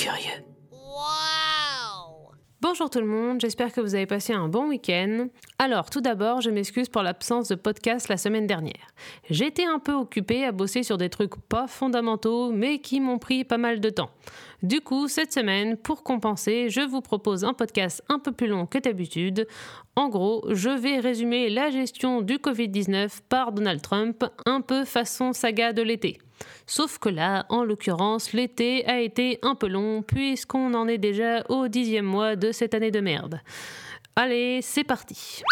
curieux. Bonjour tout le monde, j'espère que vous avez passé un bon week-end. Alors tout d'abord, je m'excuse pour l'absence de podcast la semaine dernière. J'étais un peu occupée à bosser sur des trucs pas fondamentaux, mais qui m'ont pris pas mal de temps. Du coup, cette semaine, pour compenser, je vous propose un podcast un peu plus long que d'habitude. En gros, je vais résumer la gestion du Covid-19 par Donald Trump, un peu façon saga de l'été. Sauf que là, en l'occurrence, l'été a été un peu long puisqu'on en est déjà au dixième mois de cette année de merde. Allez, c'est parti.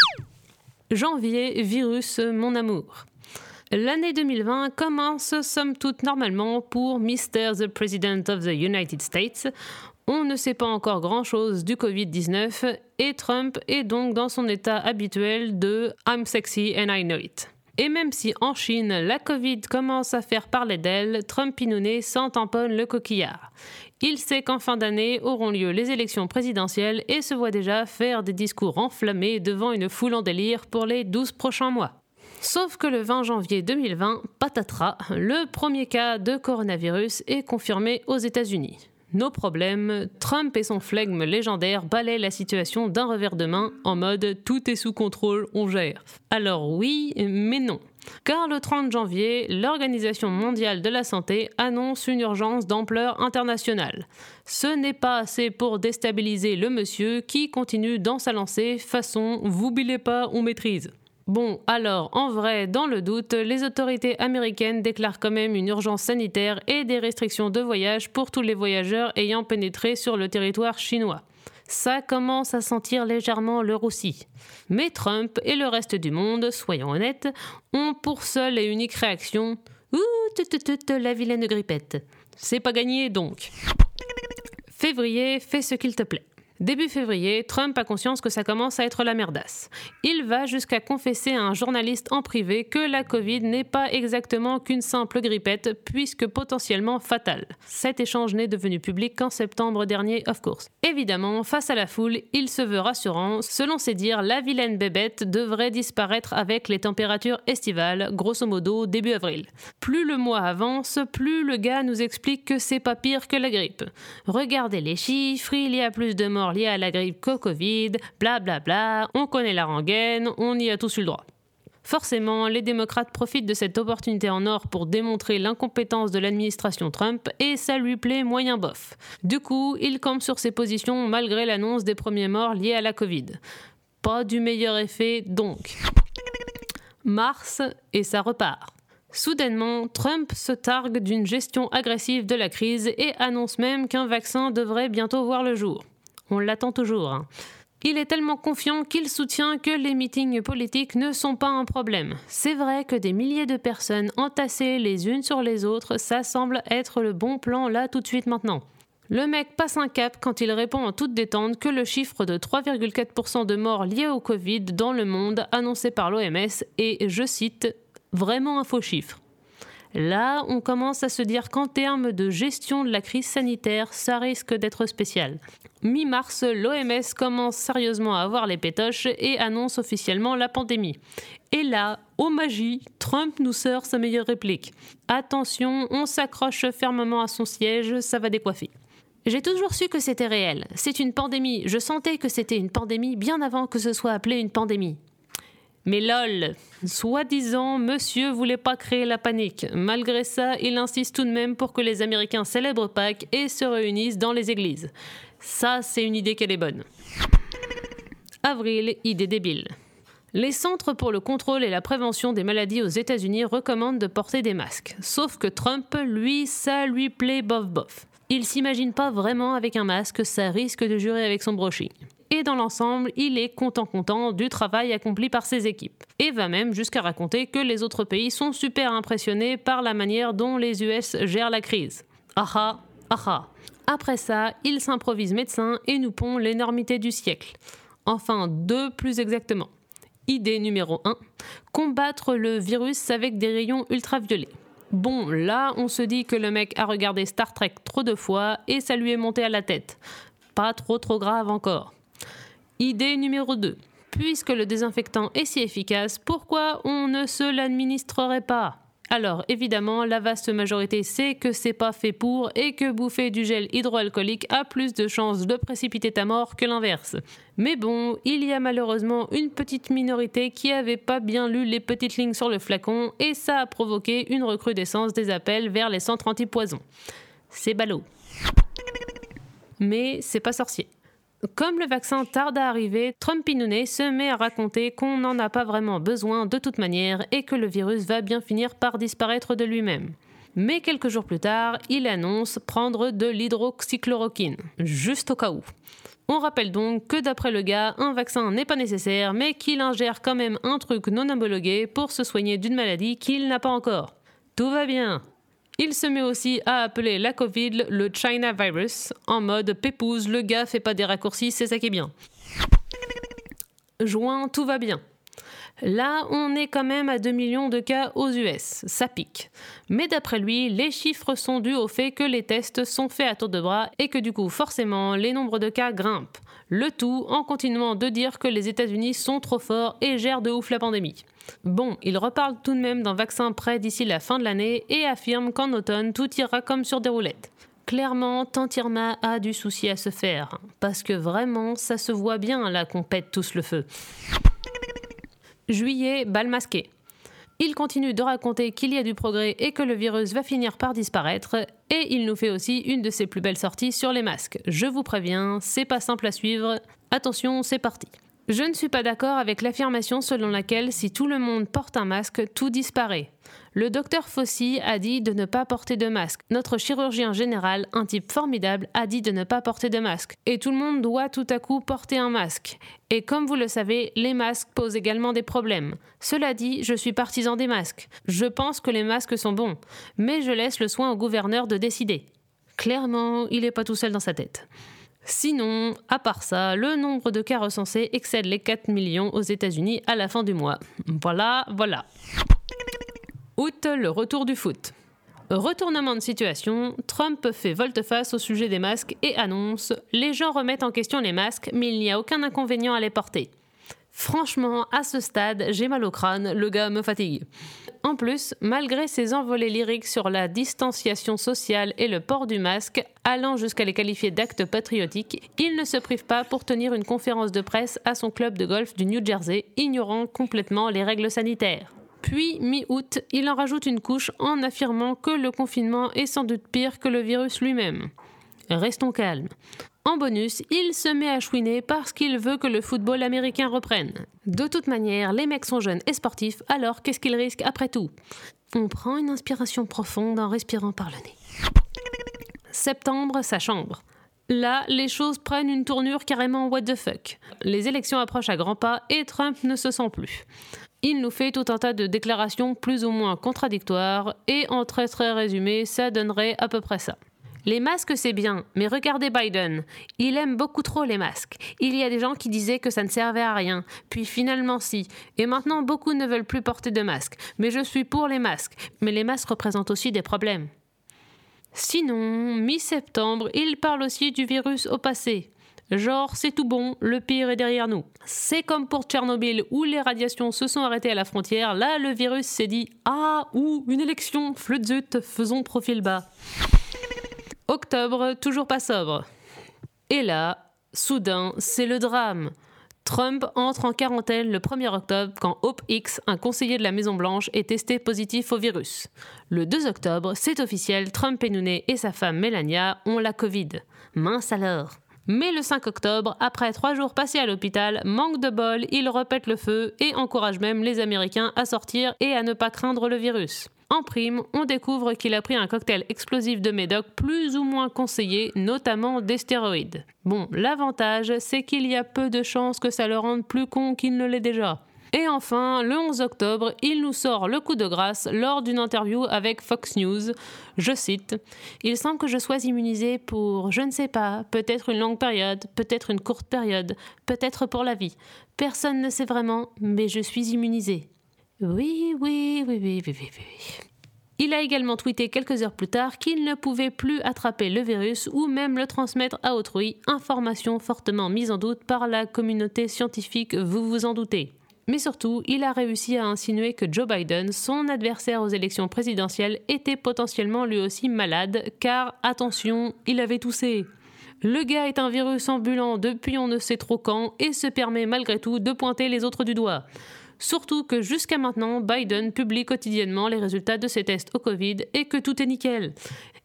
Janvier, virus, mon amour. L'année 2020 commence somme toute normalement pour Mr. the President of the United States. On ne sait pas encore grand-chose du Covid-19 et Trump est donc dans son état habituel de I'm sexy and I know it. Et même si en Chine, la Covid commence à faire parler d'elle, Trump Pinounet s'en tamponne le coquillard. Il sait qu'en fin d'année auront lieu les élections présidentielles et se voit déjà faire des discours enflammés devant une foule en délire pour les 12 prochains mois. Sauf que le 20 janvier 2020, patatras, le premier cas de coronavirus est confirmé aux États-Unis. Nos problèmes, Trump et son flegme légendaire balaient la situation d'un revers de main en mode tout est sous contrôle, on gère. Alors oui, mais non. Car le 30 janvier, l'Organisation mondiale de la santé annonce une urgence d'ampleur internationale. Ce n'est pas assez pour déstabiliser le monsieur qui continue dans sa lancée façon vous bilez pas, on maîtrise. Bon, alors, en vrai, dans le doute, les autorités américaines déclarent quand même une urgence sanitaire et des restrictions de voyage pour tous les voyageurs ayant pénétré sur le territoire chinois. Ça commence à sentir légèrement le roussi. Mais Trump et le reste du monde, soyons honnêtes, ont pour seule et unique réaction Ouh, la vilaine grippette. C'est pas gagné donc. Février, fais ce qu'il te plaît. Début février, Trump a conscience que ça commence à être la merdasse. Il va jusqu'à confesser à un journaliste en privé que la Covid n'est pas exactement qu'une simple grippette, puisque potentiellement fatale. Cet échange n'est devenu public qu'en septembre dernier, of course. Évidemment, face à la foule, il se veut rassurant. Selon ses dires, la vilaine bébête devrait disparaître avec les températures estivales, grosso modo début avril. Plus le mois avance, plus le gars nous explique que c'est pas pire que la grippe. Regardez les chiffres, il y a plus de morts liés à la grippe Covid, blablabla, bla bla, on connaît la rengaine, on y a tous eu le droit. Forcément, les démocrates profitent de cette opportunité en or pour démontrer l'incompétence de l'administration Trump et ça lui plaît moyen bof. Du coup, il campe sur ses positions malgré l'annonce des premiers morts liés à la Covid. Pas du meilleur effet donc. Mars et ça repart. Soudainement, Trump se targue d'une gestion agressive de la crise et annonce même qu'un vaccin devrait bientôt voir le jour. On l'attend toujours. Hein. Il est tellement confiant qu'il soutient que les meetings politiques ne sont pas un problème. C'est vrai que des milliers de personnes entassées les unes sur les autres, ça semble être le bon plan là tout de suite maintenant. Le mec passe un cap quand il répond en toute détente que le chiffre de 3,4% de morts liés au Covid dans le monde annoncé par l'OMS est, je cite, vraiment un faux chiffre. Là, on commence à se dire qu'en termes de gestion de la crise sanitaire, ça risque d'être spécial. Mi-mars, l'OMS commence sérieusement à avoir les pétoches et annonce officiellement la pandémie. Et là, ô magie, Trump nous sort sa meilleure réplique. Attention, on s'accroche fermement à son siège, ça va décoiffer. J'ai toujours su que c'était réel. C'est une pandémie. Je sentais que c'était une pandémie bien avant que ce soit appelé une pandémie. Mais lol, soi-disant, monsieur voulait pas créer la panique. Malgré ça, il insiste tout de même pour que les Américains célèbrent Pâques et se réunissent dans les églises. Ça, c'est une idée qu'elle est bonne. Avril, idée débile. Les Centres pour le contrôle et la prévention des maladies aux États-Unis recommandent de porter des masques. Sauf que Trump, lui, ça lui plaît bof bof. Il s'imagine pas vraiment avec un masque, ça risque de jurer avec son brushing et dans l'ensemble, il est content content du travail accompli par ses équipes. Et va même jusqu'à raconter que les autres pays sont super impressionnés par la manière dont les US gèrent la crise. Aha, aha. Après ça, il s'improvise médecin et nous pond l'énormité du siècle. Enfin, deux plus exactement. Idée numéro 1. Combattre le virus avec des rayons ultraviolets. Bon, là, on se dit que le mec a regardé Star Trek trop de fois et ça lui est monté à la tête. Pas trop trop grave encore. Idée numéro 2. Puisque le désinfectant est si efficace, pourquoi on ne se l'administrerait pas? Alors évidemment, la vaste majorité sait que c'est pas fait pour et que bouffer du gel hydroalcoolique a plus de chances de précipiter ta mort que l'inverse. Mais bon, il y a malheureusement une petite minorité qui avait pas bien lu les petites lignes sur le flacon et ça a provoqué une recrudescence des appels vers les centres anti-poison. C'est ballot. Mais c'est pas sorcier. Comme le vaccin tarde à arriver, Trumpinounet se met à raconter qu'on n'en a pas vraiment besoin de toute manière et que le virus va bien finir par disparaître de lui-même. Mais quelques jours plus tard, il annonce prendre de l'hydroxychloroquine, juste au cas où. On rappelle donc que d'après le gars, un vaccin n'est pas nécessaire, mais qu'il ingère quand même un truc non homologué pour se soigner d'une maladie qu'il n'a pas encore. Tout va bien, il se met aussi à appeler la Covid le China virus, en mode pépouze, le gars fait pas des raccourcis, c'est ça qui est bien. Juin, tout va bien. Là, on est quand même à 2 millions de cas aux US, ça pique. Mais d'après lui, les chiffres sont dus au fait que les tests sont faits à tour de bras et que du coup, forcément, les nombres de cas grimpent. Le tout en continuant de dire que les États-Unis sont trop forts et gèrent de ouf la pandémie. Bon, il reparle tout de même d'un vaccin prêt d'ici la fin de l'année et affirme qu'en automne, tout ira comme sur des roulettes. Clairement, Tantirma a du souci à se faire, parce que vraiment, ça se voit bien là qu'on pète tous le feu. Juillet, bal masqué. Il continue de raconter qu'il y a du progrès et que le virus va finir par disparaître, et il nous fait aussi une de ses plus belles sorties sur les masques. Je vous préviens, c'est pas simple à suivre. Attention, c'est parti. Je ne suis pas d'accord avec l'affirmation selon laquelle si tout le monde porte un masque, tout disparaît. Le docteur Fossi a dit de ne pas porter de masque. Notre chirurgien général, un type formidable, a dit de ne pas porter de masque. Et tout le monde doit tout à coup porter un masque. Et comme vous le savez, les masques posent également des problèmes. Cela dit, je suis partisan des masques. Je pense que les masques sont bons. Mais je laisse le soin au gouverneur de décider. Clairement, il n'est pas tout seul dans sa tête. Sinon, à part ça, le nombre de cas recensés excède les 4 millions aux États-Unis à la fin du mois. Voilà, voilà. Août, le retour du foot. Retournement de situation, Trump fait volte-face au sujet des masques et annonce Les gens remettent en question les masques, mais il n'y a aucun inconvénient à les porter. Franchement, à ce stade, j'ai mal au crâne, le gars me fatigue. En plus, malgré ses envolées lyriques sur la distanciation sociale et le port du masque, allant jusqu'à les qualifier d'actes patriotiques, il ne se prive pas pour tenir une conférence de presse à son club de golf du New Jersey, ignorant complètement les règles sanitaires. Puis, mi-août, il en rajoute une couche en affirmant que le confinement est sans doute pire que le virus lui-même. Restons calmes. En bonus, il se met à chouiner parce qu'il veut que le football américain reprenne. De toute manière, les mecs sont jeunes et sportifs, alors qu'est-ce qu'ils risquent après tout? On prend une inspiration profonde en respirant par le nez. Septembre, sa chambre. Là, les choses prennent une tournure carrément what the fuck. Les élections approchent à grands pas et Trump ne se sent plus. Il nous fait tout un tas de déclarations plus ou moins contradictoires et en très très résumé, ça donnerait à peu près ça. Les masques, c'est bien, mais regardez Biden. Il aime beaucoup trop les masques. Il y a des gens qui disaient que ça ne servait à rien, puis finalement si. Et maintenant, beaucoup ne veulent plus porter de masques. Mais je suis pour les masques. Mais les masques représentent aussi des problèmes. Sinon, mi-septembre, il parle aussi du virus au passé. Genre, c'est tout bon, le pire est derrière nous. C'est comme pour Tchernobyl où les radiations se sont arrêtées à la frontière, là le virus s'est dit Ah, ou une élection, zut, faisons profil bas. Octobre, toujours pas sobre. Et là, soudain, c'est le drame. Trump entre en quarantaine le 1er octobre quand Hope X, un conseiller de la Maison-Blanche, est testé positif au virus. Le 2 octobre, c'est officiel, Trump et et sa femme Melania ont la Covid. Mince alors. Mais le 5 octobre, après trois jours passés à l'hôpital, manque de bol, il repète le feu et encourage même les Américains à sortir et à ne pas craindre le virus. En prime, on découvre qu'il a pris un cocktail explosif de médoc plus ou moins conseillé, notamment des stéroïdes. Bon, l'avantage, c'est qu'il y a peu de chances que ça le rende plus con qu'il ne l'est déjà. Et enfin, le 11 octobre, il nous sort le coup de grâce lors d'une interview avec Fox News. Je cite Il semble que je sois immunisé pour, je ne sais pas, peut-être une longue période, peut-être une courte période, peut-être pour la vie. Personne ne sait vraiment, mais je suis immunisé. Oui, oui, oui, oui, oui, oui, oui. Il a également tweeté quelques heures plus tard qu'il ne pouvait plus attraper le virus ou même le transmettre à autrui, information fortement mise en doute par la communauté scientifique, vous vous en doutez. Mais surtout, il a réussi à insinuer que Joe Biden, son adversaire aux élections présidentielles, était potentiellement lui aussi malade, car, attention, il avait toussé. Le gars est un virus ambulant depuis on ne sait trop quand et se permet malgré tout de pointer les autres du doigt. Surtout que jusqu'à maintenant, Biden publie quotidiennement les résultats de ses tests au Covid et que tout est nickel.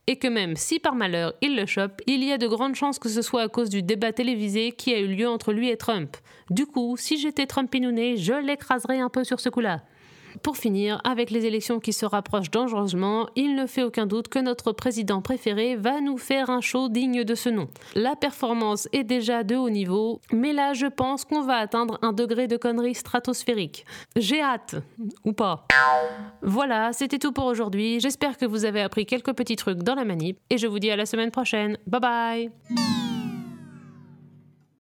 Et que même si par malheur il le chope, il y a de grandes chances que ce soit à cause du débat télévisé qui a eu lieu entre lui et Trump. Du coup, si j'étais Trumpinouné, je l'écraserais un peu sur ce coup-là. Pour finir, avec les élections qui se rapprochent dangereusement, il ne fait aucun doute que notre président préféré va nous faire un show digne de ce nom. La performance est déjà de haut niveau, mais là je pense qu'on va atteindre un degré de connerie stratosphérique. J'ai hâte, ou pas. Voilà, c'était tout pour aujourd'hui. J'espère que vous avez appris quelques petits trucs dans la manip, et je vous dis à la semaine prochaine. Bye bye